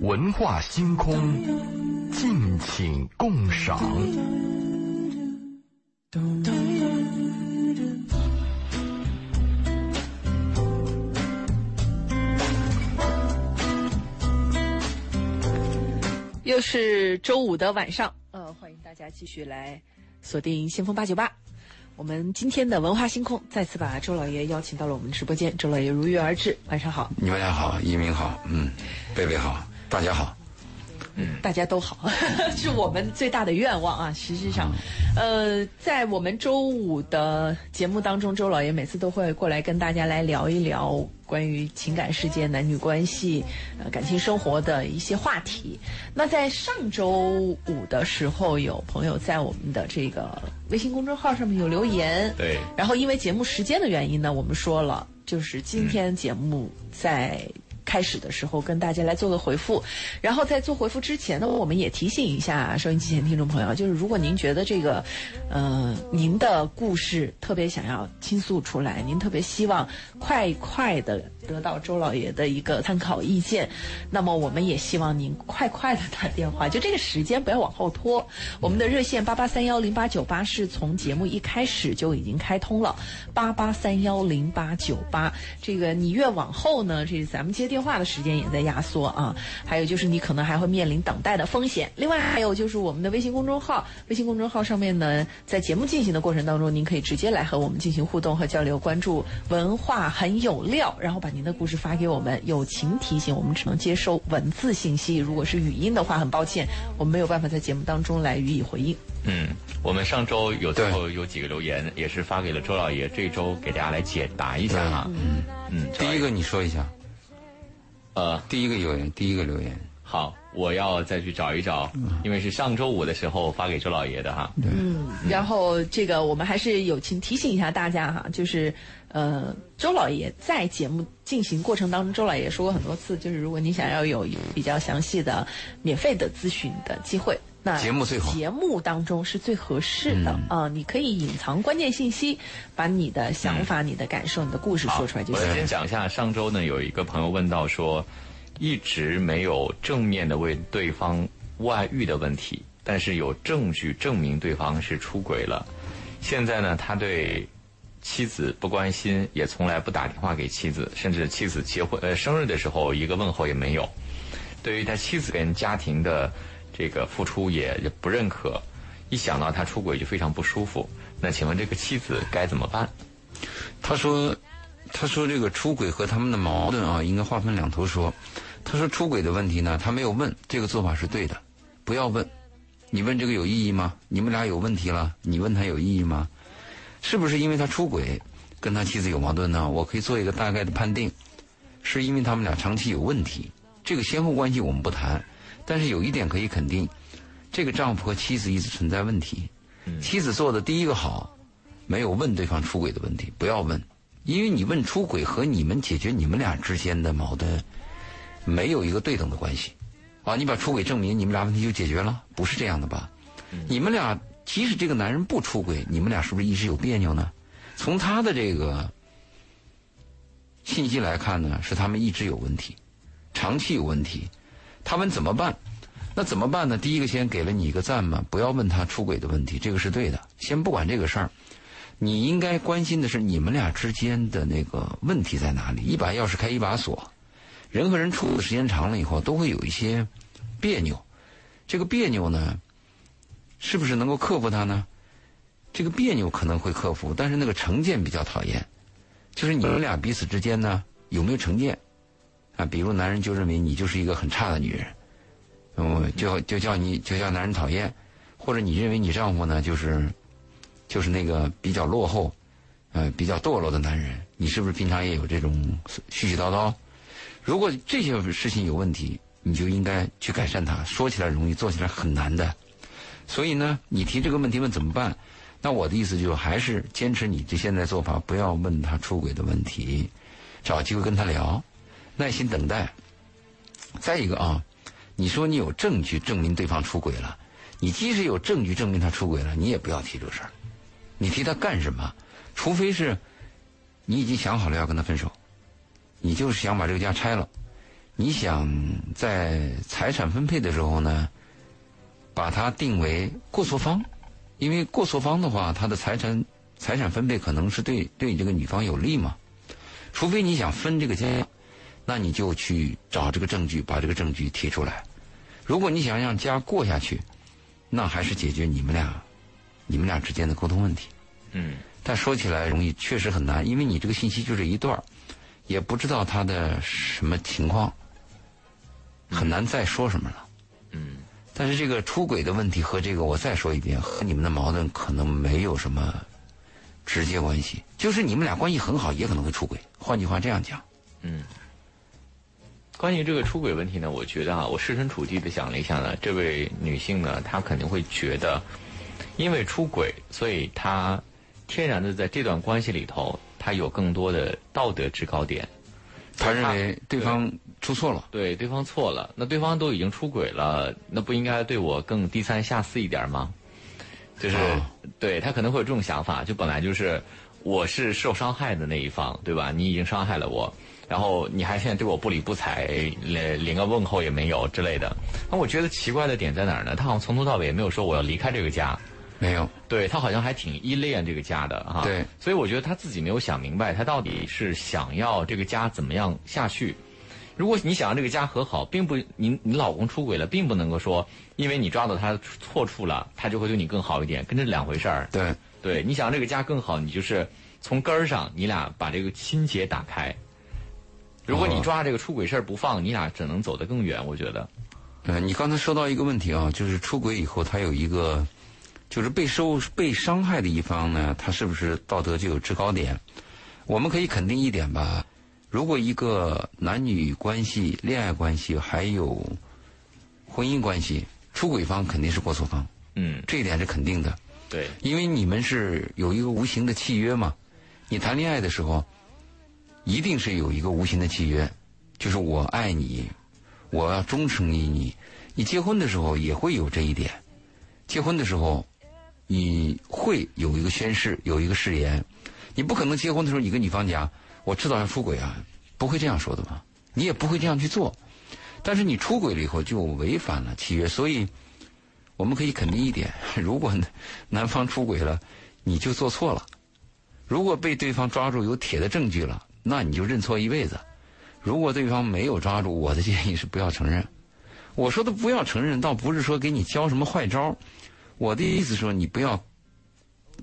文化星空，敬请共赏。又是周五的晚上，呃，欢迎大家继续来锁定先锋八九八。我们今天的文化星空再次把周老爷邀请到了我们直播间，周老爷如约而至，晚上好。你们俩好，一鸣好，嗯，贝贝好，大家好。大家都好，是我们最大的愿望啊！实际上，呃，在我们周五的节目当中，周老爷每次都会过来跟大家来聊一聊关于情感世界、男女关系、呃感情生活的一些话题。那在上周五的时候，有朋友在我们的这个微信公众号上面有留言，对，然后因为节目时间的原因呢，我们说了，就是今天节目在。开始的时候跟大家来做个回复，然后在做回复之前呢，我们也提醒一下收音机前听众朋友，就是如果您觉得这个，呃，您的故事特别想要倾诉出来，您特别希望快快的得到周老爷的一个参考意见，那么我们也希望您快快的打电话，就这个时间不要往后拖。我们的热线八八三幺零八九八是从节目一开始就已经开通了，八八三幺零八九八，这个你越往后呢，这咱们接电。话的时间也在压缩啊，还有就是你可能还会面临等待的风险。另外还有就是我们的微信公众号，微信公众号上面呢，在节目进行的过程当中，您可以直接来和我们进行互动和交流，关注文化很有料，然后把您的故事发给我们。友情提醒，我们只能接收文字信息，如果是语音的话，很抱歉，我们没有办法在节目当中来予以回应。嗯，我们上周有最后有几个留言，也是发给了周老爷，这周给大家来解答一下哈。嗯嗯，第一个你说一下。呃，第一个留言，第一个留言，好，我要再去找一找，因为是上周五的时候发给周老爷的哈。嗯，然后这个我们还是友情提醒一下大家哈，就是呃，周老爷在节目进行过程当中，周老爷说过很多次，就是如果你想要有比较详细的免费的咨询的机会，那节目最好，节目当中是最合适的啊，你可以隐藏关键信息，把你的想法、你的感受、你的故事说出来就行。我先讲一下，上周呢有一个朋友问到说。一直没有正面的为对方外遇的问题，但是有证据证明对方是出轨了。现在呢，他对妻子不关心，也从来不打电话给妻子，甚至妻子结婚呃生日的时候一个问候也没有。对于他妻子跟家庭的这个付出也不认可，一想到他出轨就非常不舒服。那请问这个妻子该怎么办？他说：“他说这个出轨和他们的矛盾啊，应该划分两头说。”他说出轨的问题呢，他没有问，这个做法是对的，不要问。你问这个有意义吗？你们俩有问题了，你问他有意义吗？是不是因为他出轨跟他妻子有矛盾呢？我可以做一个大概的判定，是因为他们俩长期有问题。这个先后关系我们不谈，但是有一点可以肯定，这个丈夫和妻子一直存在问题。妻子做的第一个好，没有问对方出轨的问题，不要问，因为你问出轨和你们解决你们俩之间的矛盾。没有一个对等的关系，啊，你把出轨证明，你们俩问题就解决了？不是这样的吧？你们俩即使这个男人不出轨，你们俩是不是一直有别扭呢？从他的这个信息来看呢，是他们一直有问题，长期有问题。他们怎么办？那怎么办呢？第一个先给了你一个赞嘛，不要问他出轨的问题，这个是对的。先不管这个事儿，你应该关心的是你们俩之间的那个问题在哪里？一把钥匙开一把锁。人和人处的时间长了以后，都会有一些别扭。这个别扭呢，是不是能够克服它呢？这个别扭可能会克服，但是那个成见比较讨厌。就是你们俩彼此之间呢，有没有成见？啊，比如男人就认为你就是一个很差的女人，嗯，就就叫你就叫男人讨厌，或者你认为你丈夫呢就是就是那个比较落后，呃，比较堕落的男人，你是不是平常也有这种絮絮叨叨？如果这些事情有问题，你就应该去改善它。说起来容易，做起来很难的。所以呢，你提这个问题问怎么办？那我的意思就还是坚持你这现在做法，不要问他出轨的问题，找机会跟他聊，耐心等待。再一个啊，你说你有证据证明对方出轨了，你即使有证据证明他出轨了，你也不要提这事儿。你提他干什么？除非是你已经想好了要跟他分手。你就是想把这个家拆了，你想在财产分配的时候呢，把它定为过错方，因为过错方的话，他的财产财产分配可能是对对这个女方有利嘛。除非你想分这个家，那你就去找这个证据，把这个证据提出来。如果你想让家过下去，那还是解决你们俩你们俩之间的沟通问题。嗯但说起来容易，确实很难，因为你这个信息就这一段儿也不知道他的什么情况，很难再说什么了。嗯但是这个出轨的问题和这个，我再说一遍，和你们的矛盾可能没有什么直接关系，就是你们俩关系很好，也可能会出轨。换句话这样讲，嗯。关于这个出轨问题呢，我觉得啊，我设身处地的想了一下呢，这位女性呢，她肯定会觉得，因为出轨，所以她天然的在这段关系里头，她有更多的道德制高点。他认为对方出错了，对对方错了，那对方都已经出轨了，那不应该对我更低三下四一点吗？就是、哦对他可能会有这种想法，就本来就是我是受伤害的那一方，对吧？你已经伤害了我，然后你还现在对我不理不睬，连连个问候也没有之类的。那我觉得奇怪的点在哪儿呢？他好像从头到尾也没有说我要离开这个家，没有。对他好像还挺依恋这个家的哈。对所以我觉得他自己没有想明白，他到底是想要这个家怎么样下去。如果你想让这个家和好，并不，你你老公出轨了，并不能够说，因为你抓到他错处了，他就会对你更好一点，跟这两回事儿。对，对，你想让这个家更好，你就是从根儿上，你俩把这个心结打开。如果你哦抓这个出轨事儿不放，你俩只能走得更远。我觉得，呃，你刚才说到一个问题啊，就是出轨以后，他有一个，就是被受被伤害的一方呢，他是不是道德就有制高点？我们可以肯定一点吧，如果一个男女关系、恋爱关系还有婚姻关系，出轨方肯定是过错方，嗯，这一点是肯定的，对，因为你们是有一个无形的契约嘛。你谈恋爱的时候，一定是有一个无形的契约，就是我爱你，我要忠诚于你。你结婚的时候也会有这一点，结婚的时候你会有一个宣誓，有一个誓言。你不可能结婚的时候你跟女方讲，我知道要出轨啊，不会这样说的吧，你也不会这样去做。但是你出轨了以后就违反了契约，所以我们可以肯定一点：如果男方出轨了，你就做错了；如果被对方抓住有铁的证据了，那你就认错一辈子。如果对方没有抓住，我的建议是不要承认。我说的不要承认，倒不是说给你教什么坏招，我的意思说你不要，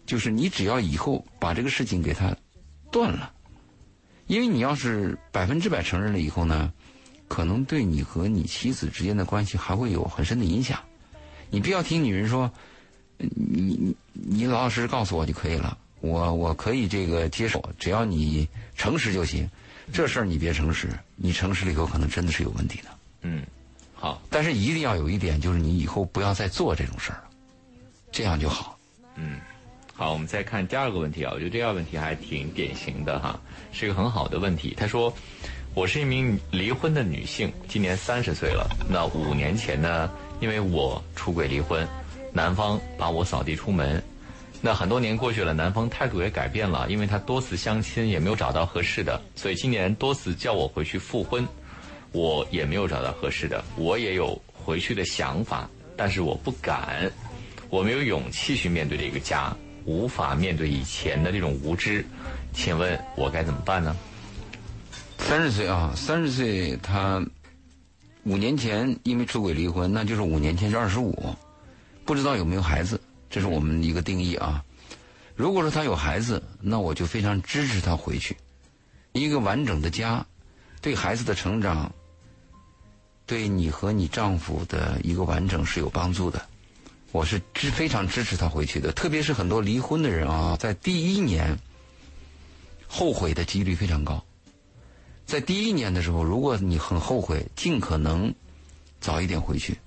就是你只要以后把这个事情给他断了，因为你要是百分之百承认了以后呢，可能对你和你妻子之间的关系还会有很深的影响。你不要听女人说，你你你老老实实告诉我就可以了，我我可以这个接受，只要你诚实就行。这事儿你别诚实，你诚实了以后可能真的是有问题的。嗯，好，但是一定要有一点，就是你以后不要再做这种事儿了，这样就好。嗯，好，我们再看第二个问题啊，我觉得第二个问题还挺典型的哈，是一个很好的问题。他说，我是一名离婚的女性，今年三十岁了。那五年前呢，因为我出轨离婚，男方把我扫地出门。那很多年过去了，男方态度也改变了，因为他多次相亲也没有找到合适的，所以今年多次叫我回去复婚，我也没有找到合适的，我也有回去的想法，但是我不敢，我没有勇气去面对这个家，无法面对以前的这种无知，请问我该怎么办呢？三十岁啊，三十岁他五年前因为出轨离婚，那就是五年前是二十五，不知道有没有孩子，这是我们一个定义啊。如果说他有孩子，那我就非常支持他回去。一个完整的家，对孩子的成长，对你和你丈夫的一个完整是有帮助的。我是支非常支持他回去的，特别是很多离婚的人啊，在第一年后悔的几率非常高。在第一年的时候，如果你很后悔，尽可能早一点回去。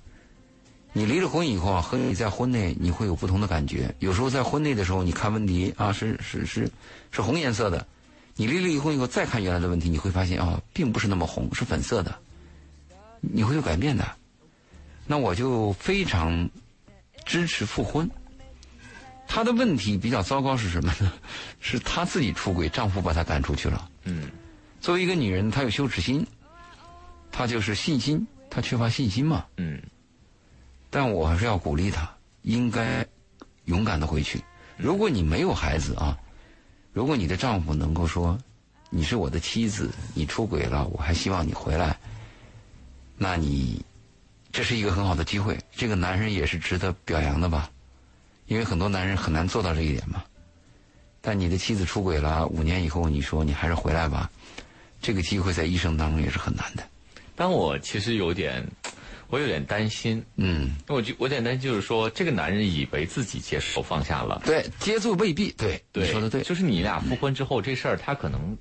你离了婚以后啊，和你在婚内你会有不同的感觉。有时候在婚内的时候，你看问题啊是是是是红颜色的，你离了婚以后再看原来的问题，你会发现啊，并不是那么红，是粉色的。你会有改变的。那我就非常支持复婚。她的问题比较糟糕是什么呢？是她自己出轨，丈夫把她赶出去了。嗯作为一个女人，她有羞耻心，她就是信心，她缺乏信心嘛。嗯但我还是要鼓励她，应该勇敢的回去。如果你没有孩子啊，如果你的丈夫能够说你是我的妻子，你出轨了，我还希望你回来，那你这是一个很好的机会。这个男人也是值得表扬的吧？因为很多男人很难做到这一点嘛。但你的妻子出轨了，五年以后你说你还是回来吧，这个机会在一生当中也是很难的。但我其实有点，我有点担心，嗯，我就我有点担心，就是说这个男人以为自己接受放下了，对，接住未必对，你说的对，就是你俩复婚之后这事儿，他可能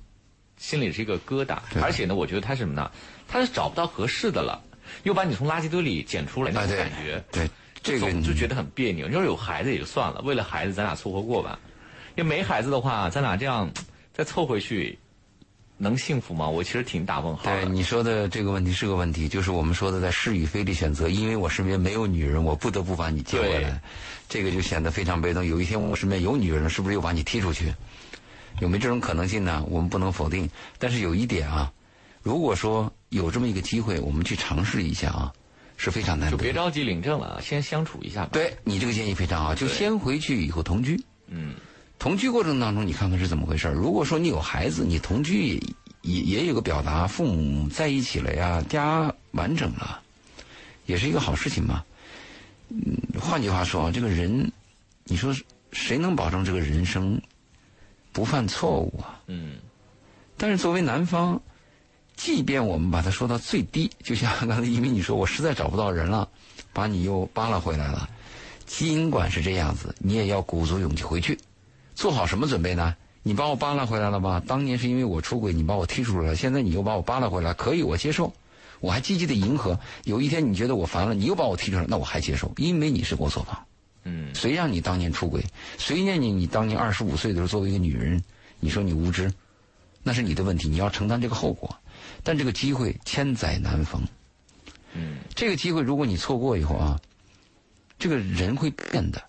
心里是一个疙瘩，而且呢，我觉得他是什么呢？他是找不到合适的了，又把你从垃圾堆里捡出来，那种感觉，对，这个总就觉得很别扭。要是有孩子也就算了，为了孩子咱俩凑合过吧。要没孩子的话，咱俩这样再凑回去，能幸福吗？我其实挺打问号的。对你说的这个问题是个问题，就是我们说的在是与非里选择。因为我身边没有女人，我不得不把你接回来，这个就显得非常被动。有一天我身边有女人了，是不是又把你踢出去？有没有这种可能性呢？我们不能否定。但是有一点啊，如果说有这么一个机会，我们去尝试一下啊，是非常难得的。就别着急领证了，先相处一下吧。，对你这个建议非常好，就先回去以后同居。嗯，同居过程当中，你看看是怎么回事如果说你有孩子，你同居也也也有个表达，父母在一起了呀，家完整了，也是一个好事情嘛。嗯，换句话说啊，这个人，你说谁能保证这个人生不犯错误啊？嗯，但是作为男方，即便我们把它说到最低，就像刚才因为你说我实在找不到人了，把你又扒拉回来了，尽管是这样子，你也要鼓足勇气回去，做好什么准备呢？你把我扒拉回来了吧？当年是因为我出轨，你把我踢出来了，现在你又把我扒拉回来，可以，我接受，我还积极的迎合。有一天你觉得我烦了，你又把我踢出来，那我还接受，因为你是我所方。嗯，谁让你当年出轨？谁念你？你当年二十五岁的时候，作为一个女人，你说你无知，那是你的问题，你要承担这个后果。但这个机会千载难逢，嗯，这个机会如果你错过以后啊，这个人会变的。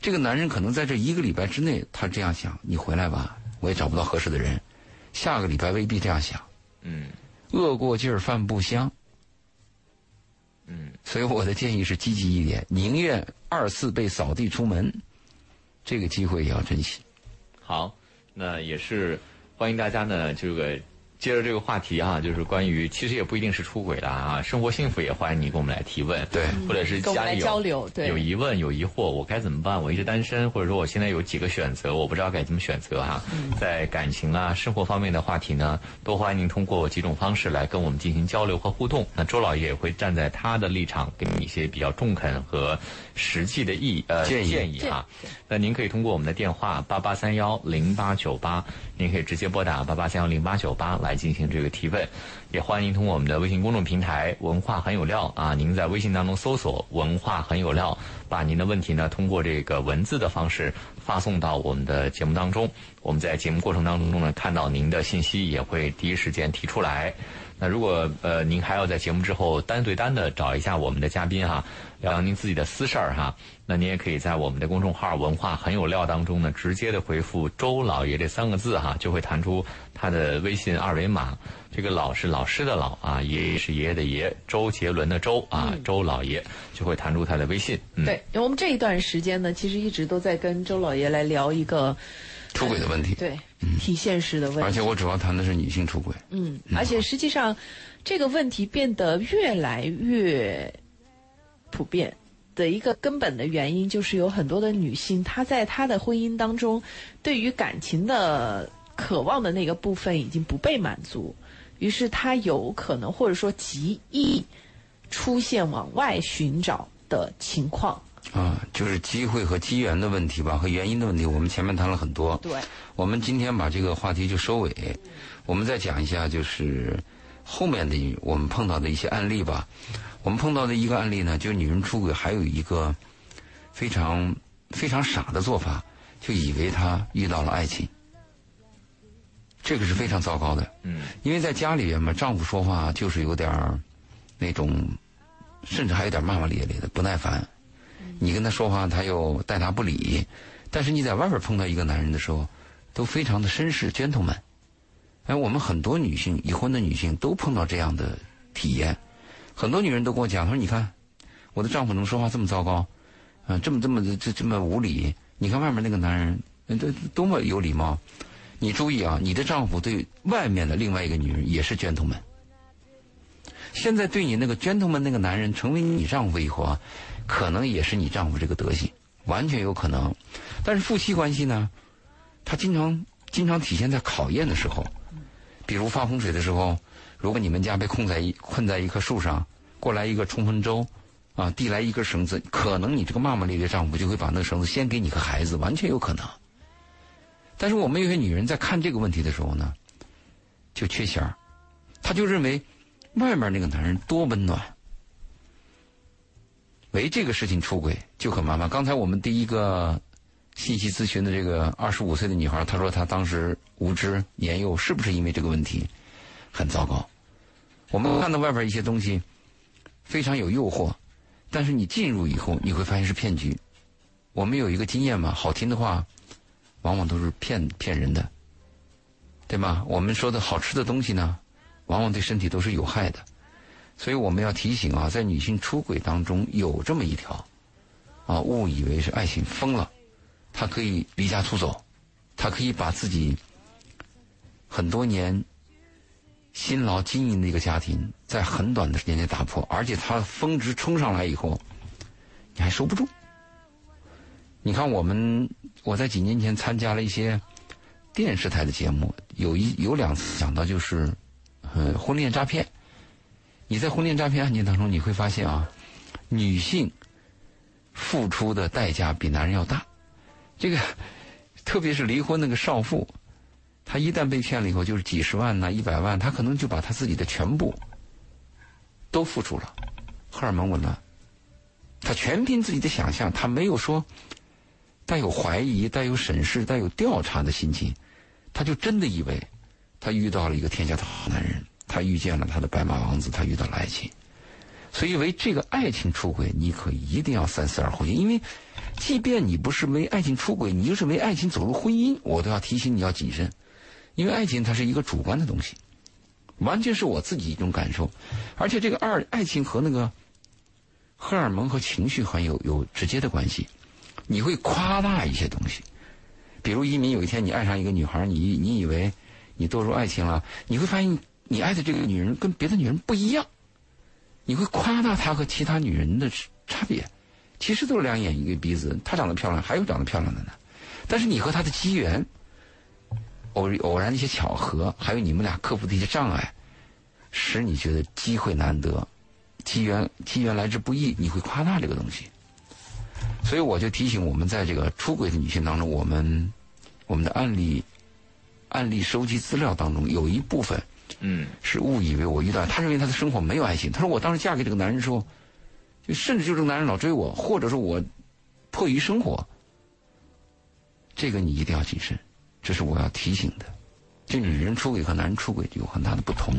这个男人可能在这一个礼拜之内，他这样想：你回来吧，我也找不到合适的人。下个礼拜未必这样想，嗯，饿过劲儿饭不香。嗯，所以我的建议是积极一点，宁愿二次被扫地出门，这个机会也要珍惜。好，那也是欢迎大家呢，这个接着这个话题啊，就是关于其实也不一定是出轨了啊，生活幸福也欢迎你跟我们来提问，对或者是家里有交流对有疑问有疑惑，我该怎么办？我一直单身，或者说我现在有几个选择，我不知道该怎么选择哈、在感情啊、生活方面的话题呢，都欢迎您通过几种方式来跟我们进行交流和互动。那周老爷也会站在他的立场，给你一些比较中肯和实际的意呃建议。建议哈。那您可以通过我们的电话八八三幺零八九八，您可以直接拨打八八三幺零八九八来进行这个提问，也欢迎通过我们的微信公众平台“文化很有料”啊，您在微信当中搜索“文化很有料”，把您的问题呢通过这个文字的方式发送到我们的节目当中，我们在节目过程当中呢看到您的信息，也会第一时间提出来。那如果呃您还要在节目之后单对单的找一下我们的嘉宾哈，聊您自己的私事儿哈，那您也可以在我们的公众号“文化很有料”当中呢，直接的回复“周老爷”这三个字哈，就会弹出他的微信二维码。这个“老”是老师的“老”啊，爷爷是爷爷的“爷”，周杰伦的“周”啊，周老爷就会弹出他的微信。嗯，对，因为我们这一段时间呢，其实一直都在跟周老爷来聊一个出轨的问题，对挺现实的问题，而且我主要谈的是女性出轨。嗯，而且实际上这个问题变得越来越普遍的一个根本的原因，就是有很多的女性，她在她的婚姻当中，对于感情的渴望的那个部分已经不被满足，于是他有可能或者说极易出现往外寻找的情况。啊，就是机会和机缘的问题吧，和原因的问题，我们前面谈了很多。对，我们今天把这个话题就收尾，我们再讲一下就是后面的我们碰到的一些案例吧。我们碰到的一个案例呢，就是女人出轨还有一个非常非常傻的做法，就以为她遇到了爱情，这个是非常糟糕的。嗯，因为在家里边嘛，丈夫说话就是有点儿那种，甚至还有点骂骂咧咧的，不耐烦。你跟他说话，他又待答不理。但是你在外边碰到一个男人的时候，都非常的绅士 gentleman。哎，我们很多女性已婚的女性都碰到这样的体验。很多女人都跟我讲，她说：“你看，我的丈夫怎么说话这么糟糕，啊，这么这么这这么无理？你看外面那个男人，这多么有礼貌。你注意啊，你的丈夫对外面的另外一个女人也是 gentleman。现在对你那个 gentleman 那个男人成为你丈夫以后啊，可能也是你丈夫这个德行，完全有可能。但是夫妻关系呢，他经常经常体现在考验的时候，比如发洪水的时候，如果你们家被困在一困在一棵树上，过来一个冲锋舟，啊，递来一根绳子，可能你这个骂骂咧咧丈夫就会把那个绳子先给你个孩子，完全有可能。但是我们有些女人在看这个问题的时候呢，就缺弦儿，她就认为外面那个男人多温暖，为这个事情出轨就很麻烦。刚才我们第一个信息咨询的这个二十五岁的女孩，她说她当时无知年幼，是不是因为这个问题很糟糕？我们看到外边一些东西非常有诱惑，但是你进入以后，你会发现是骗局。我们有一个经验嘛，好听的话。往往都是骗骗人的，对吗？我们说的好吃的东西呢，往往对身体都是有害的，所以我们要提醒啊，在女性出轨当中有这么一条，啊，误以为是爱情疯了，她可以离家出走，她可以把自己很多年辛劳经营的一个家庭，在很短的时间内打破，而且她峰值冲上来以后，你还收不住。你看，我们我在几年前参加了一些电视台的节目，有一有两次讲到就是，呃，婚恋诈骗。你在婚恋诈骗案件当中，你会发现啊，女性付出的代价比男人要大。这个，特别是离婚那个少妇，她一旦被骗了以后，就是几十万呐、一百万，她可能就把她自己的全部都付出了，荷尔蒙紊乱，她全凭自己的想象，她没有说。带有怀疑、带有审视、带有调查的心情，他就真的以为他遇到了一个天下的好男人，他遇见了他的白马王子，他遇到了爱情。所以为这个爱情出轨，你可一定要三思而后行。因为，即便你不是为爱情出轨，你就是为爱情走入婚姻，我都要提醒你要谨慎。因为爱情它是一个主观的东西，完全是我自己一种感受，而且这个二爱情和那个荷尔蒙和情绪很有有直接的关系。你会夸大一些东西，比如一民有一天你爱上一个女孩，你你以为你堕入爱情了，你会发现你爱的这个女人跟别的女人不一样，你会夸大她和其他女人的差别，其实都是两眼一个鼻子，她长得漂亮，还有长得漂亮的呢，但是你和她的机缘，偶偶然的一些巧合，还有你们俩克服的一些障碍，使你觉得机会难得，机缘机缘来之不易，你会夸大这个东西。所以我就提醒我们，在这个出轨的女性当中，我们我们的案例案例收集资料当中，有一部分嗯是误以为我遇到，他认为他的生活没有爱情。他说我当时嫁给这个男人的时候，就甚至就这个男人老追我，或者说我迫于生活，这个你一定要谨慎，这是我要提醒的。就女人出轨和男人出轨有很大的不同。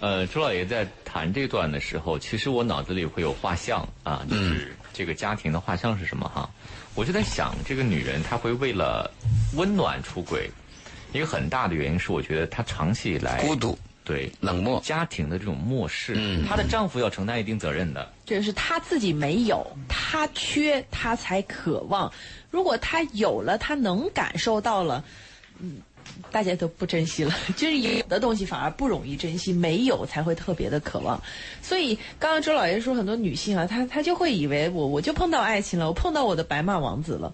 呃，朱老爷在谈这段的时候，其实我脑子里会有画像啊，就是这个家庭的画像是什么哈？我就在想，这个女人她会为了温暖出轨，一个很大的原因是，我觉得她长期以来孤独、对冷漠，家庭的这种漠视，嗯她的丈夫要承担一定责任的。这是她自己没有，她缺，她才渴望。如果她有了，她能感受到了，嗯，大家都不珍惜了。就是有的东西反而不容易珍惜，没有才会特别的渴望。所以刚刚周老爷说，很多女性啊，她她就会以为我我就碰到爱情了，我碰到我的白马王子了。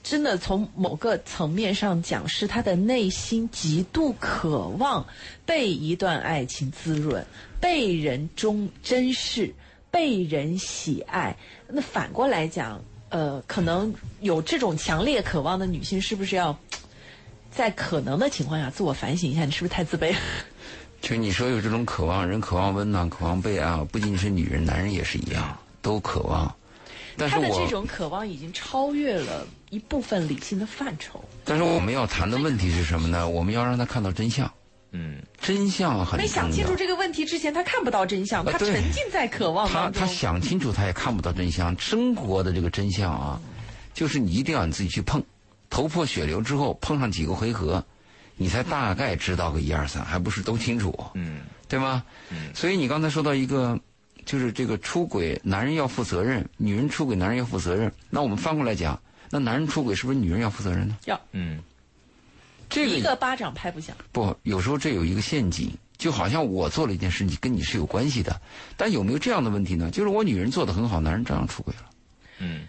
真的从某个层面上讲，是她的内心极度渴望被一段爱情滋润，被人忠珍视，被人喜爱。那反过来讲，呃，可能有这种强烈渴望的女性，是不是要在可能的情况下自我反省一下，你是不是太自卑了？就你说有这种渴望，人渴望温暖，渴望被爱，不仅仅是女人，男人也是一样，都渴望。但是他的这，种渴望已经超越了一部分理性的范畴。但是我们要谈的问题是什么呢？我们要让他看到真相，嗯，真相很重没想清楚。这个问题之前，他看不到真相，他沉浸在渴望他当中。他想清楚，他也看不到真相。生活的这个真相啊，就是你一定要你自己去碰，头破血流之后碰上几个回合，你才大概知道个一二三，还不是都清楚，嗯对吗？嗯所以你刚才说到一个，就是这个出轨，男人要负责任，女人出轨，男人要负责任。那我们翻过来讲，那男人出轨是不是女人要负责任呢？要嗯这个一个巴掌拍不响。不，有时候这有一个陷阱，就好像我做了一件事，你跟你是有关系的，但有没有这样的问题呢？就是我女人做的很好，男人照样出轨了。嗯，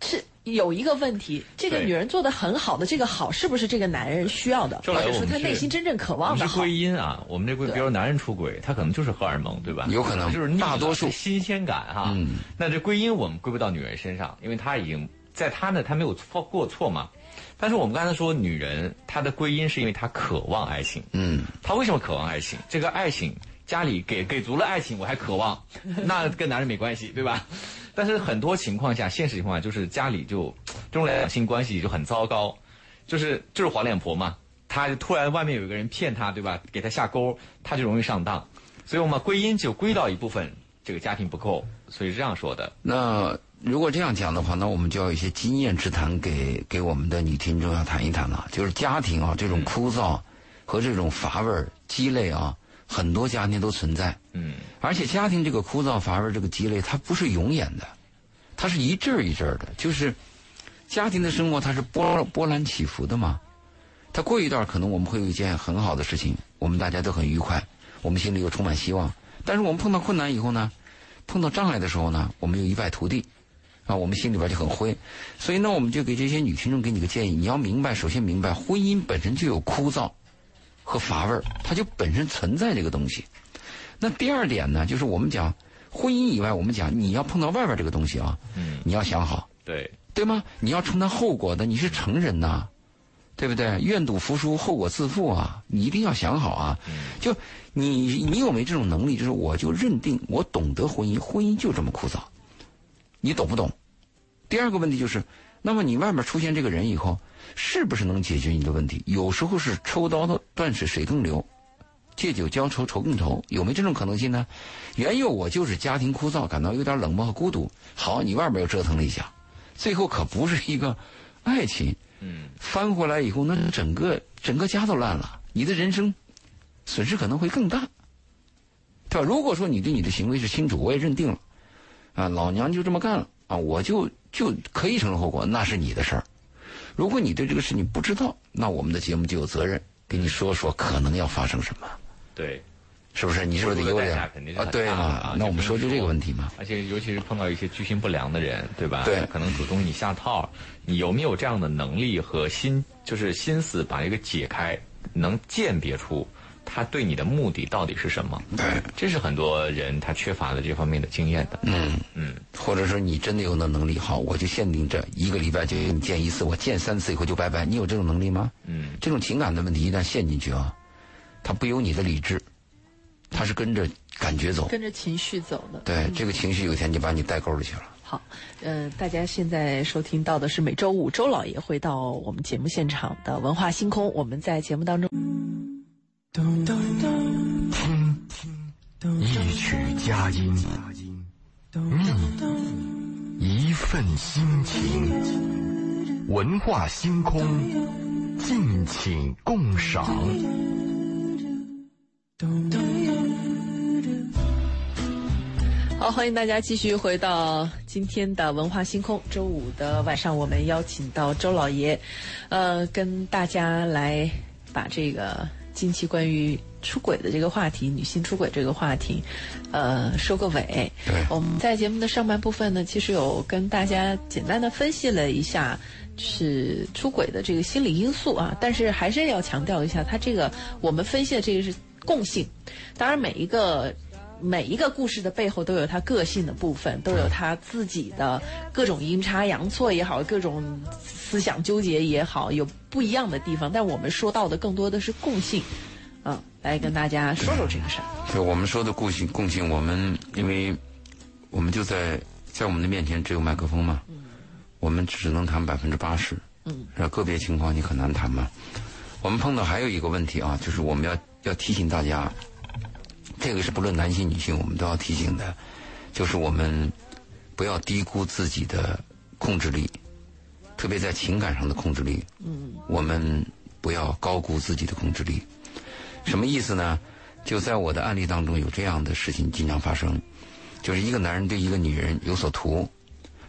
是有一个问题，这个女人做的很好的这个好，是不是这个男人需要的，周或者说他内心真正渴望的归因啊，我们这归，比如男人出轨，他可能就是荷尔蒙，对吧？有可能就是大多数新鲜感哈。嗯那这归因我们归不到女人身上，因为她已经在她呢，她没有错过错嘛。但是我们刚才说，女人她的归因是因为她渴望爱情。嗯，她为什么渴望爱情？这个爱情家里给给足了爱情，我还渴望，那跟男人没关系，对吧？但是很多情况下，现实情况下就是家里就这种两性关系就很糟糕，就是就是黄脸婆嘛，她突然外面有一个人骗她，对吧？给她下钩，她就容易上当。所以我们归因就归到一部分这个家庭不够，所以是这样说的。那如果这样讲的话，那我们就要有一些经验之谈给给我们的女听众要谈一谈了。就是家庭啊，这种枯燥和这种乏味儿积累啊，很多家庭都存在。嗯而且家庭这个枯燥乏味这个积累，它不是永远的，它是一阵儿一阵儿的。就是家庭的生活，它是波波澜起伏的嘛。它过一段可能我们会有一件很好的事情，我们大家都很愉快，我们心里又充满希望。但是我们碰到困难以后呢，碰到障碍的时候呢，我们又一败涂地，啊，我们心里边就很灰。所以呢，我们就给这些女听众给你个建议，你要明白，首先明白婚姻本身就有枯燥和乏味儿，它就本身存在这个东西。那第二点呢，就是我们讲婚姻以外，我们讲你要碰到外边这个东西啊，嗯，你要想好，对，对吗？你要承担后果的，你是成人呐，对不对？愿赌服输，后果自负啊！你一定要想好啊！就你你有没有这种能力？就是我就认定我懂得婚姻，婚姻就这么枯燥，你懂不懂？第二个问题就是，那么你外面出现这个人以后，是不是能解决你的问题？有时候是抽刀断水水更流，借酒浇愁愁更愁，有没有这种可能性呢？原有我就是家庭枯燥，感到有点冷漠和孤独。好，你外面又折腾了一下，最后可不是一个爱情，嗯翻回来以后，那整个整个家都烂了，你的人生损失可能会更大，对吧？如果说你对你的行为是清楚，我也认定了，啊，老娘就这么干了啊，我就就可以承受后果，那是你的事儿。如果你对这个事情不知道，那我们的节目就有责任给你说说可能要发生什么，对。是不是？你是不是得有点啊？对啊？那我们说就这个问题嘛。而且尤其是碰到一些居心不良的人，对吧？对可能主动给你下套，你有没有这样的能力和心，就是心思把这个解开，能鉴别出他对你的目的到底是什么？对，这是很多人他缺乏了这方面的经验的。嗯。嗯，或者说你真的有那能力，好，我就限定这一个礼拜就给你见一次，我见三次以后就拜拜。你有这种能力吗？嗯，这种情感的问题一旦陷进去啊，他不由你的理智，他是跟着感觉走。跟着情绪走的。对，这个情绪有一天就把你带沟里去了。好，呃，大家现在收听到的是每周五周老爷会到我们节目现场的文化星空。我们在节目当中，听听一曲佳音，觅一份心情，文化星空，敬请共赏。好，欢迎大家继续回到今天的文化星空。周五的晚上，我们邀请到周老爷，呃，跟大家来把这个近期关于出轨的这个话题，女性出轨这个话题，呃，收个尾。对我们在节目的上半部分呢，其实有跟大家简单的分析了一下。是出轨的这个心理因素啊，但是还是要强调一下，它这个我们分析的这个是共性，当然每一个每一个故事的背后都有他个性的部分，都有他自己的各种阴差阳错也好，各种思想纠结也好，有不一样的地方。但我们说到的更多的是共性，嗯，来跟大家说说这个事儿。就我们说的共性，共性，我们因为我们就在在我们的面前只有麦克风嘛，我们只能谈百分之八十，嗯？个别情况你很难谈嘛。我们碰到还有一个问题啊，就是我们要要提醒大家，这个是不论男性女性，我们都要提醒的，就是我们不要低估自己的控制力，特别在情感上的控制力。嗯，我们不要高估自己的控制力。什么意思呢？就在我的案例当中，有这样的事情经常发生，就是一个男人对一个女人有所图，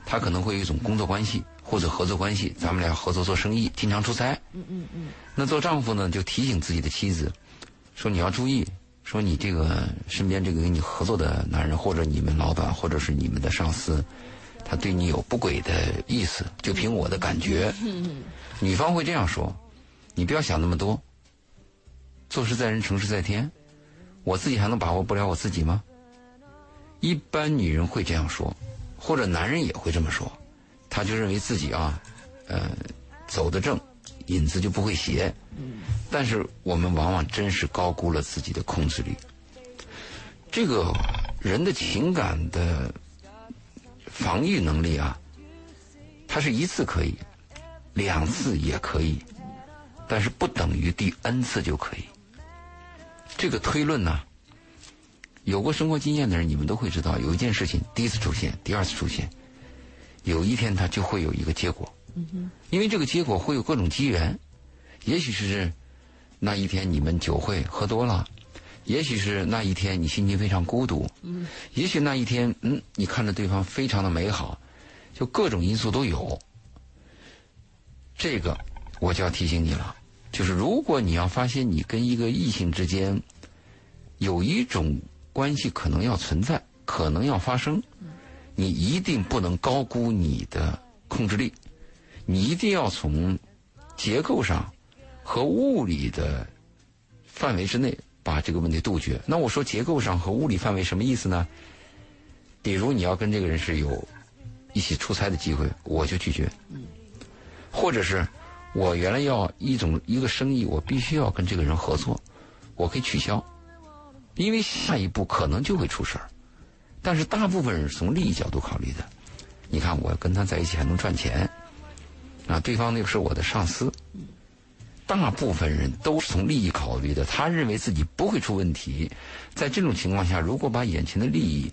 他可能会有一种工作关系或者合作关系，咱们俩合作做生意，经常出差。嗯嗯嗯。那做丈夫呢，就提醒自己的妻子，说你要注意，说你这个身边这个跟你合作的男人，或者你们老板，或者是你们的上司，他对你有不轨的意思，就凭我的感觉。女方会这样说：“你不要想那么多，做事在人，成事在天。我自己还能把握不了我自己吗？”一般女人会这样说，或者男人也会这么说，他就认为自己啊，呃，走得正，影子就不会斜。嗯但是我们往往真是高估了自己的控制力。这个人的情感的防御能力啊，它是一次可以，两次也可以，但是不等于第 n 次就可以。这个推论呢，有过生活经验的人，你们都会知道，有一件事情第一次出现，第二次出现，有一天它就会有一个结果。因为这个结果会有各种机缘，也许是那一天你们酒会喝多了，也许是那一天你心情非常孤独，嗯。也许那一天嗯你看着对方非常的美好，就各种因素都有。这个我就要提醒你了，就是如果你要发现你跟一个异性之间有一种关系可能要存在，可能要发生，你一定不能高估你的控制力。你一定要从结构上和物理的范围之内把这个问题杜绝。那我说结构上和物理范围什么意思呢？比如你要跟这个人是有一起出差的机会，我就拒绝。嗯或者是我原来要一种一个生意，我必须要跟这个人合作，我可以取消，因为下一步可能就会出事儿。但是大部分人从利益角度考虑的。你看，我跟他在一起还能赚钱。啊，对方那个是我的上司，大部分人都是从利益考虑的，他认为自己不会出问题。在这种情况下，如果把眼前的利益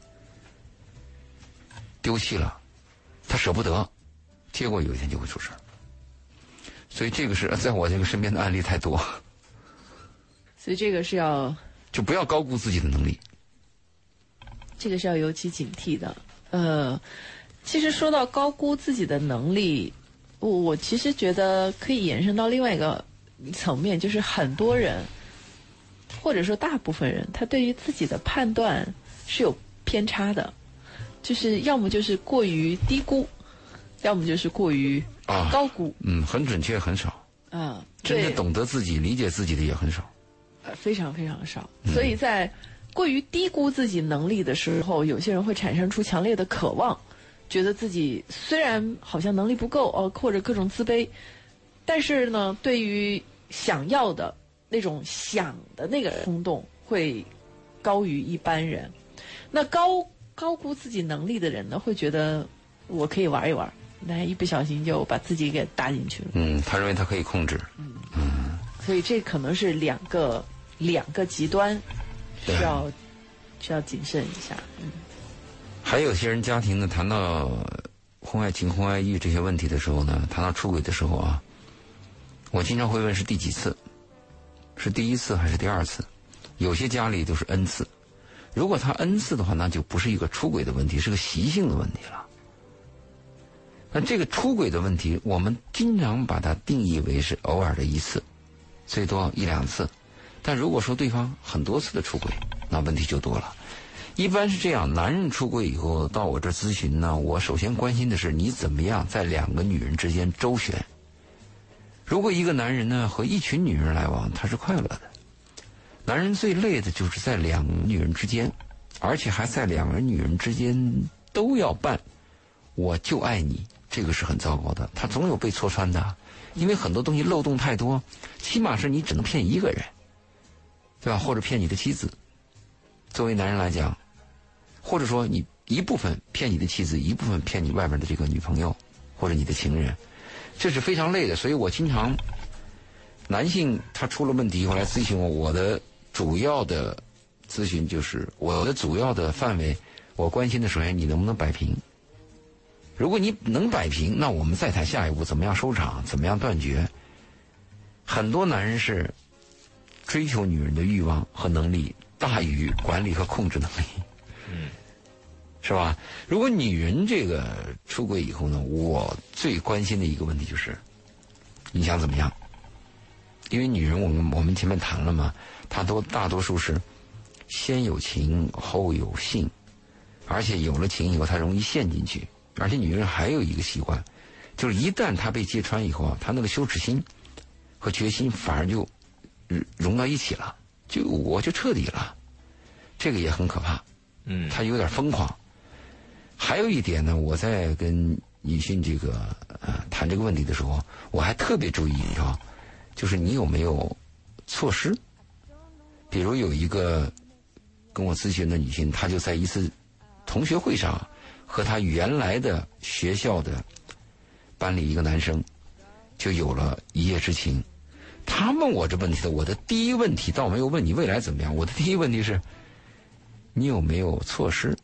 丢弃了，他舍不得，结果有一天就会出事儿。所以这个是在我这个身边的案例太多，所以这个是要就不要高估自己的能力。这个是要尤其警惕的。呃，其实说到高估自己的能力，我我其实觉得可以延伸到另外一个层面，就是很多人或者说大部分人，他对于自己的判断是有偏差的，就是要么就是过于低估，要么就是过于啊高估。嗯，很准确，很少。啊，真的懂得自己、理解自己的也很少。呃非常非常少。所以在过于低估自己能力的时候，有些人会产生出强烈的渴望，觉得自己虽然好像能力不够哦，或者各种自卑，但是呢，对于想要的那种想的那个冲动会高于一般人。那高高估自己能力的人呢，会觉得我可以玩一玩，但一不小心就把自己给搭进去了。嗯，他认为他可以控制。嗯所以这可能是两个两个极端，需要需要谨慎一下。嗯还有些人家庭呢，谈到婚外情、婚外欲这些问题的时候呢，谈到出轨的时候啊，我经常会问是第几次，是第一次还是第二次？有些家里都是 n 次，如果他 n 次的话，那就不是一个出轨的问题，是个习性的问题了。那这个出轨的问题，我们经常把它定义为是偶尔的一次，最多一两次。但如果说对方很多次的出轨，那问题就多了。一般是这样，男人出轨以后到我这咨询呢，我首先关心的是你怎么样在两个女人之间周旋。如果一个男人呢和一群女人来往，他是快乐的。男人最累的就是在两女人之间，而且还在两个女人之间都要办，我就爱你，这个是很糟糕的。他总有被戳穿的，因为很多东西漏洞太多，起码是你只能骗一个人，对吧？或者骗你的妻子。作为男人来讲，或者说你一部分骗你的妻子，一部分骗你外面的这个女朋友或者你的情人，这是非常累的。所以我经常，男性他出了问题以后来咨询我，我的主要的咨询就是我的主要的范围，我关心的首先你能不能摆平。如果你能摆平，那我们再谈下一步怎么样收场，怎么样断绝。很多男人是追求女人的欲望和能力大于管理和控制能力。嗯，是吧？如果女人这个出轨以后呢，我最关心的一个问题就是，你想怎么样？因为女人，我们我们前面谈了嘛，她都大多数是先有情后有性，而且有了情以后，她容易陷进去。而且女人还有一个习惯，就是一旦她被揭穿以后啊，她那个羞耻心和决心反而就嗯融到一起了，就我就彻底了，这个也很可怕。嗯，他有点疯狂。还有一点呢，我在跟女性这个呃谈这个问题的时候，我还特别注意啊，就是你有没有措施？比如有一个跟我咨询的女性，她就在一次同学会上和她原来的学校的班里一个男生就有了一夜之情。他问我这问题的，我的第一问题倒没有问你未来怎么样，我的第一问题是。你有没有措施？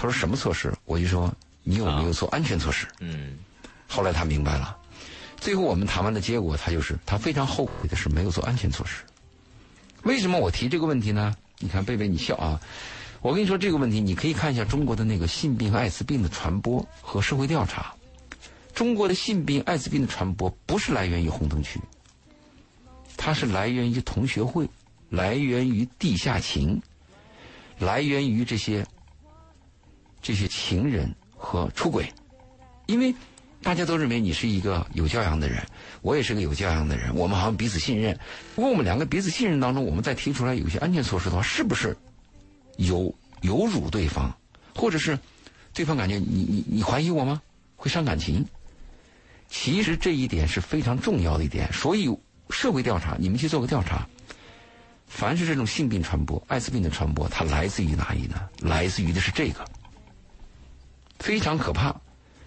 他说什么措施？我就说你有没有做安全措施？嗯后来他明白了，最后我们谈完的结果，他就是他非常后悔的是没有做安全措施。为什么我提这个问题呢？你看贝贝你笑啊，我跟你说这个问题，你可以看一下中国的那个性病和艾滋病的传播和社会调查。中国的性病、艾滋病的传播不是来源于红灯区，它是来源于同学会，来源于地下情。来源于这些这些情人和出轨，因为大家都认为你是一个有教养的人，我也是个有教养的人，我们好像彼此信任。如果我们两个彼此信任当中，我们再提出来有些安全措施的话，是不是有有辱对方，或者是对方感觉你你你怀疑我吗？会伤感情？其实这一点是非常重要的一点，所以社会调查，你们去做个调查。凡是这种性病传播、艾滋病的传播，它来自于哪里呢？来自于的是这个，非常可怕。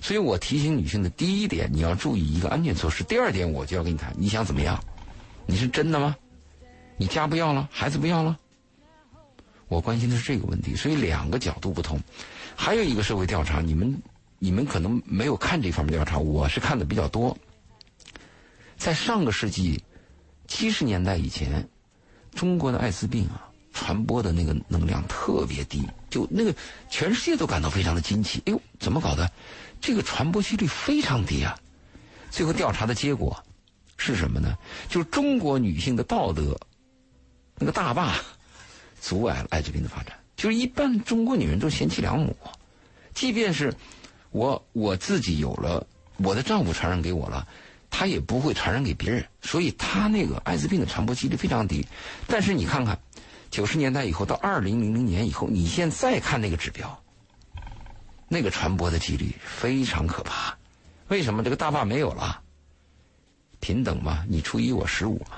所以我提醒女性的第一点，你要注意一个安全措施；第二点，我就要跟你谈，你想怎么样？你是真的吗？你家不要了，孩子不要了？我关心的是这个问题。所以两个角度不同。还有一个社会调查，你们你们可能没有看这方面调查，我是看的比较多。在上个世纪七十年代以前。中国的艾滋病啊，传播的那个能量特别低，就那个全世界都感到非常的惊奇。哎呦，怎么搞的？这个传播几率非常低啊！最后调查的结果是什么呢？就是中国女性的道德那个大坝阻碍了艾滋病的发展。就是一般中国女人都贤妻良母，即便是我我自己有了，我的丈夫传染给我了。他也不会传染给别人，所以他那个艾滋病的传播几率非常低。但是你看看，九十年代以后到二零零零年以后，你现在看那个指标，那个传播的几率非常可怕。为什么这个大坝没有了？平等嘛，你初一我十五嘛。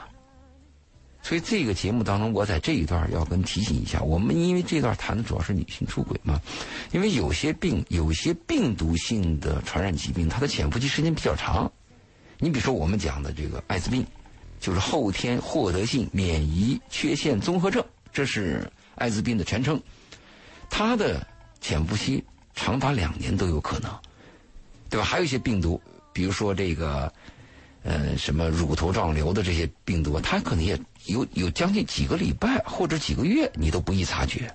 所以这个节目当中，我在这一段要跟提醒一下，我们因为这段谈的主要是女性出轨嘛，因为有些病，有些病毒性的传染疾病，它的潜伏期时间比较长。你比如说我们讲的这个艾滋病，就是后天获得性免疫缺陷综合症，这是艾滋病的全称。它的潜伏期长达两年都有可能，对吧？还有一些病毒，比如说这个，呃，什么乳头状瘤的这些病毒，它可能也有有将近几个礼拜或者几个月你都不易察觉。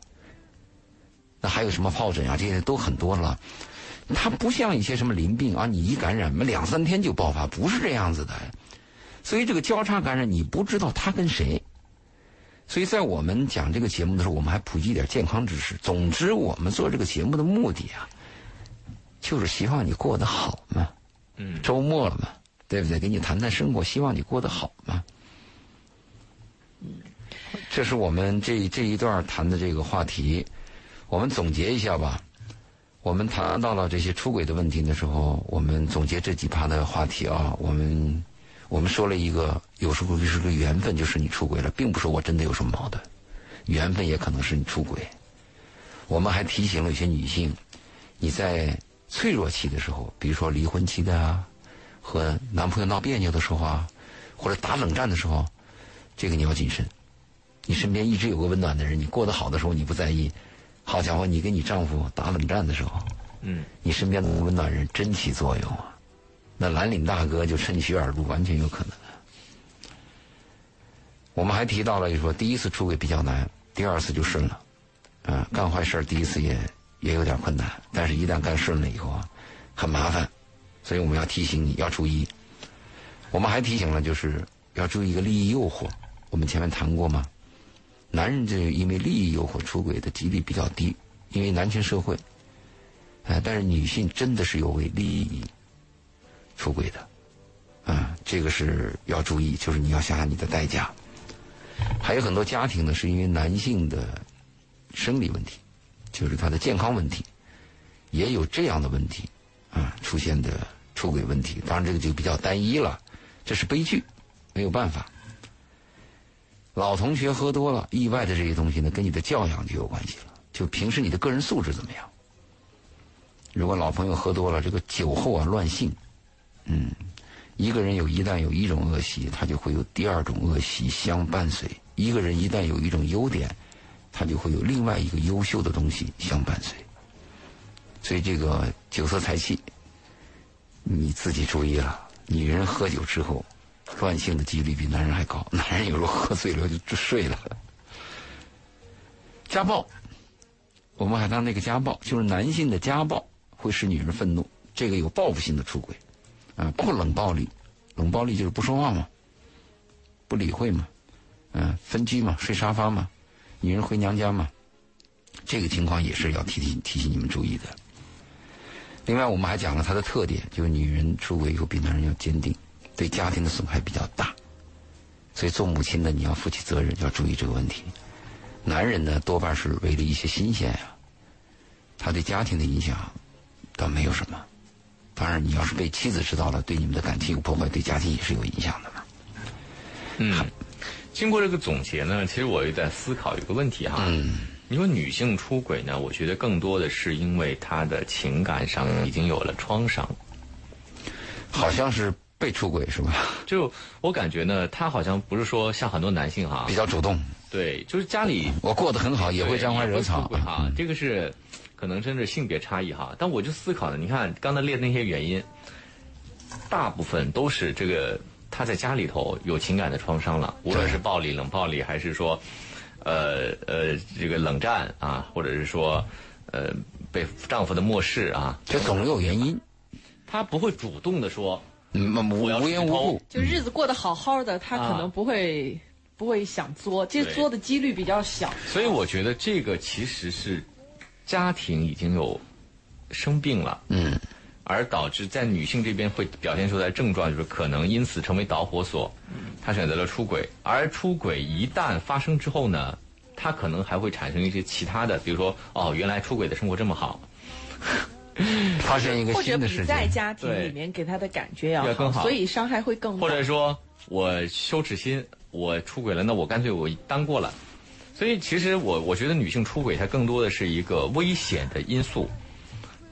那还有什么疱疹啊，这些都很多了。它不像一些什么淋病啊，你一感染，两三天就爆发，不是这样子的。所以这个交叉感染，你不知道他跟谁。所以在我们讲这个节目的时候，我们还普及一点健康知识。总之，我们做这个节目的目的啊，就是希望你过得好嘛。嗯，周末了嘛，对不对？给你谈谈生活，希望你过得好嘛。这是我们这这一段谈的这个话题，我们总结一下吧。我们谈到了这些出轨的问题的时候，我们总结这几趴的话题啊，我们我们说了一个，有时候就是个缘分，就是你出轨了，并不是我真的有什么矛盾，缘分也可能是你出轨。我们还提醒了有些女性，你在脆弱期的时候，比如说离婚期的啊，和男朋友闹别扭的时候啊，或者打冷战的时候，这个你要谨慎。你身边一直有个温暖的人，你过得好的时候你不在意。好家伙，你跟你丈夫打冷战的时候，嗯，你身边的温暖人真起作用啊！那蓝领大哥就趁虚而入，完全有可能。我们还提到了，就说第一次出轨比较难，第二次就顺了。啊，干坏事第一次也也有点困难，但是一旦干顺了以后啊，很麻烦。所以我们要提醒你要注意。我们还提醒了，就是要注意一个利益诱惑。我们前面谈过吗？男人这因为利益诱惑出轨的几率比较低，因为男权社会。哎，但是女性真的是有为利益出轨的，啊，这个是要注意，就是你要想想你的代价。还有很多家庭呢，是因为男性的生理问题，就是他的健康问题，也有这样的问题啊出现的出轨问题。当然，这个就比较单一了，这是悲剧，没有办法。老同学喝多了，意外的这些东西呢，跟你的教养就有关系了。就平时你的个人素质怎么样？如果老朋友喝多了，这个酒后啊乱性，嗯，一个人有一旦有一种恶习，他就会有第二种恶习相伴随；一个人一旦有一种优点，他就会有另外一个优秀的东西相伴随。所以这个酒色财气，你自己注意了。女人喝酒之后乱性的几率比男人还高，男人有时候喝醉了就睡了。家暴，我们还谈那个家暴，就是男性的家暴。会使女人愤怒，这个有报复性的出轨，啊，不冷暴力，冷暴力就是不说话嘛，不理会嘛，嗯，分居嘛，睡沙发嘛，女人回娘家嘛，这个情况也是要提提提醒你们注意的。另外，我们还讲了它的特点，就是女人出轨以后比男人要坚定，对家庭的损害比较大，所以做母亲的你要负起责任，要注意这个问题。男人呢，多半是为了一些新鲜呀，他对家庭的影响。倒没有什么，当然，你要是被妻子知道了，对你们的感情有破坏，对家庭也是有影响的嘛。嗯，经过这个总结呢，其实我也在思考一个问题哈。嗯，你说女性出轨呢，我觉得更多的是因为她的情感上已经有了创伤。好像是被出轨是吧？就我感觉呢，她好像不是说像很多男性哈，比较主动。对，就是家里我过得很好，也会沾花惹草哈。这个是。可能真是性别差异哈，但我就思考呢，你看刚才列的那些原因，大部分都是这个他在家里头有情感的创伤了，无论是暴力、冷暴力，还是说，呃呃这个冷战啊，或者是说，呃被丈夫的漠视啊，这总有原因。他不会主动的说，嗯，无无缘无故，就日子过得好好的，他可能不会不会想作，这作的几率比较小。所以我觉得这个其实是。家庭已经有生病了，嗯，而导致在女性这边会表现出来症状，就是可能因此成为导火索，她选择了出轨。而出轨一旦发生之后呢，她可能还会产生一些其他的，比如说，哦，原来出轨的生活这么好，发生一个新的事情，在家庭里面给她的感觉要更好，所以伤害会更。或者说我羞耻心，我出轨了，那我干脆我当过了。所以，其实我我觉得女性出轨，它更多的是一个危险的因素，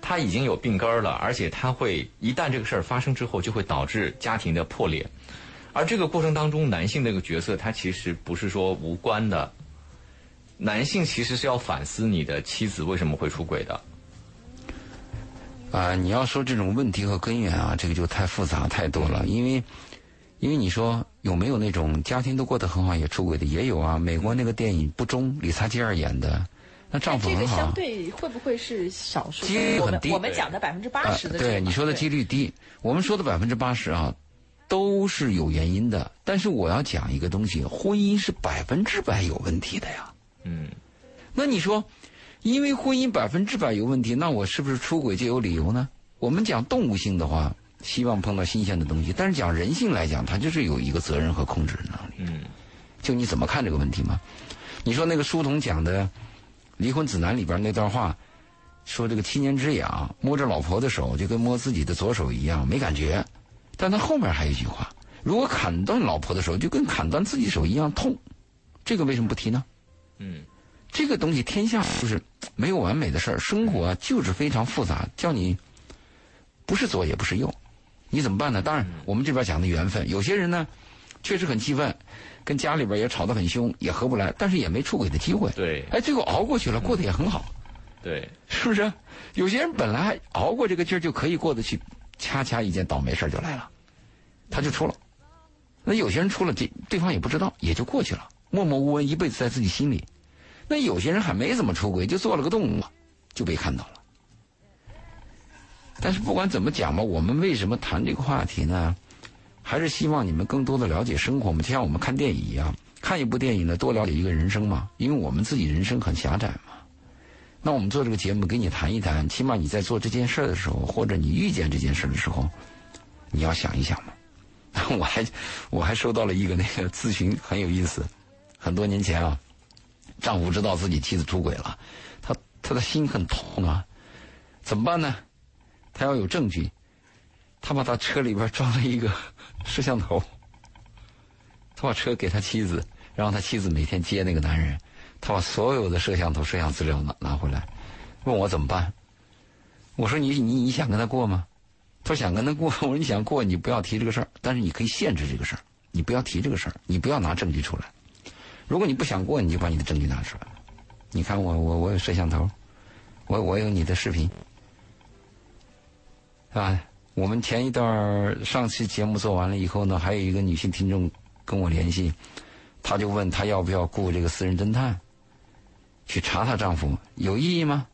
它已经有病根儿了，而且它会一旦这个事儿发生之后，就会导致家庭的破裂。而这个过程当中，男性这个角色，他其实不是说无关的。男性其实是要反思你的妻子为什么会出轨的。啊，你要说这种问题和根源啊，这个就太复杂太多了，因为。因为你说有没有那种家庭都过得很好也出轨的也有啊？美国那个电影《不忠》，理查基尔演的，那丈夫很好。这个相对会不会是少数？几率很低。我们讲的百分之八十的。对你说的几率低，我们说的百分之八十啊，都是有原因的。但是我要讲一个东西，婚姻是百分之百有问题的呀。嗯。那你说，因为婚姻百分之百有问题，那我是不是出轨就有理由呢？我们讲动物性的话。希望碰到新鲜的东西，但是讲人性来讲，他就是有一个责任和控制能力。嗯，就你怎么看这个问题吗？你说那个书童讲的《离婚指南》里边那段话，说这个七年之痒，摸着老婆的手就跟摸自己的左手一样没感觉，但他后面还有一句话：如果砍断老婆的手，就跟砍断自己手一样痛。这个为什么不提呢？嗯，这个东西天下就是没有完美的事儿，生活就是非常复杂，叫你不是左也不是右。你怎么办呢？当然，我们这边讲的缘分，有些人呢，确实很气愤，跟家里边也吵得很凶，也合不来，但是也没出轨的机会。对，哎，最后熬过去了，过得也很好。对，是不是？有些人本来熬过这个劲儿就可以过得去，恰恰一件倒霉事儿就来了，他就出了。那有些人出了，这对方也不知道，也就过去了，默默无闻，一辈子在自己心里。那有些人还没怎么出轨，就做了个动物，就被看到了。但是不管怎么讲吧，我们为什么谈这个话题呢？还是希望你们更多的了解生活嘛，就像我们看电影一样，看一部电影呢，多了解一个人生嘛。因为我们自己人生很狭窄嘛。那我们做这个节目，给你谈一谈，起码你在做这件事的时候，或者你遇见这件事的时候，你要想一想嘛。我还我还收到了一个那个咨询，很有意思。很多年前啊，丈夫知道自己妻子出轨了，他他的心很痛啊，怎么办呢？他要有证据，他把他车里边装了一个 摄像头，他把车给他妻子，然后他妻子每天接那个男人，他把所有的摄像头摄像资料拿拿回来，问我怎么办？我说你你你想跟他过吗？他说想跟他过。我说你想过，你不要提这个事儿，但是你可以限制这个事儿，你不要提这个事儿，你不要拿证据出来。如果你不想过，你就把你的证据拿出来。你看我我我有摄像头，我我有你的视频。啊，我们前一段上期节目做完了以后呢，还有一个女性听众跟我联系，她就问她要不要雇这个私人侦探去查她丈夫，有意义吗？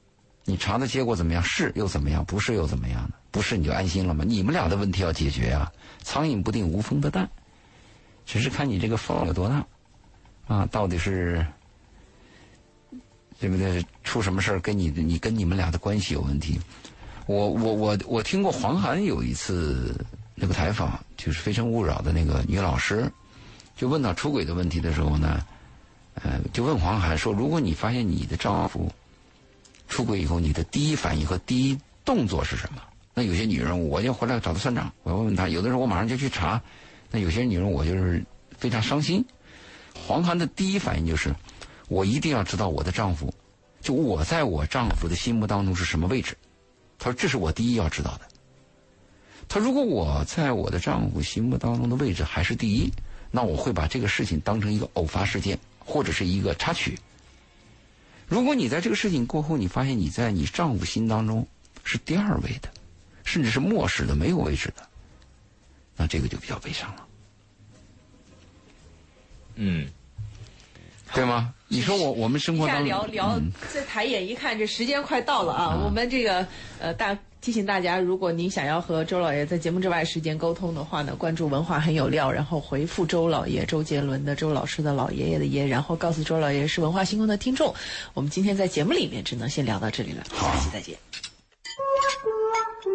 你查的结果怎么样？是又怎么样？不是又怎么样？不是你就安心了吗？你们俩的问题要解决啊！苍蝇不叮无缝的蛋，只是看你这个缝有多大啊！到底是对不对？出什么事儿跟你你跟你们俩的关系有问题？我我我我听过黄涵有一次那个采访，就是《非诚勿扰》的那个女老师，就问到出轨的问题的时候呢，呃，就问黄涵说：“如果你发现你的丈夫出轨以后，你的第一反应和第一动作是什么？”那有些女人，我就回来找他算账，我要问问他。有的时候我马上就去查。那有些女人，我就是非常伤心。黄涵的第一反应就是，我一定要知道我的丈夫，就我在我丈夫的心目当中是什么位置。他说：“这是我第一要知道的。”他如果我在我的丈夫心目当中的位置还是第一，那我会把这个事情当成一个偶发事件或者是一个插曲。如果你在这个事情过后，你发现你在你丈夫心当中是第二位的，甚至是漠视的、没有位置的，那这个就比较悲伤了。嗯，对吗？你说我我们生活当中聊聊，再抬眼一看，这时间快到了啊！我们这个呃大提醒大家，如果您想要和周老爷在节目之外时间沟通的话呢，关注“文化很有料”，然后回复周老爷、周杰伦的周老师的老爷爷的爷，然后告诉周老爷是文化星空的听众。我们今天在节目里面只能先聊到这里了，下期再见。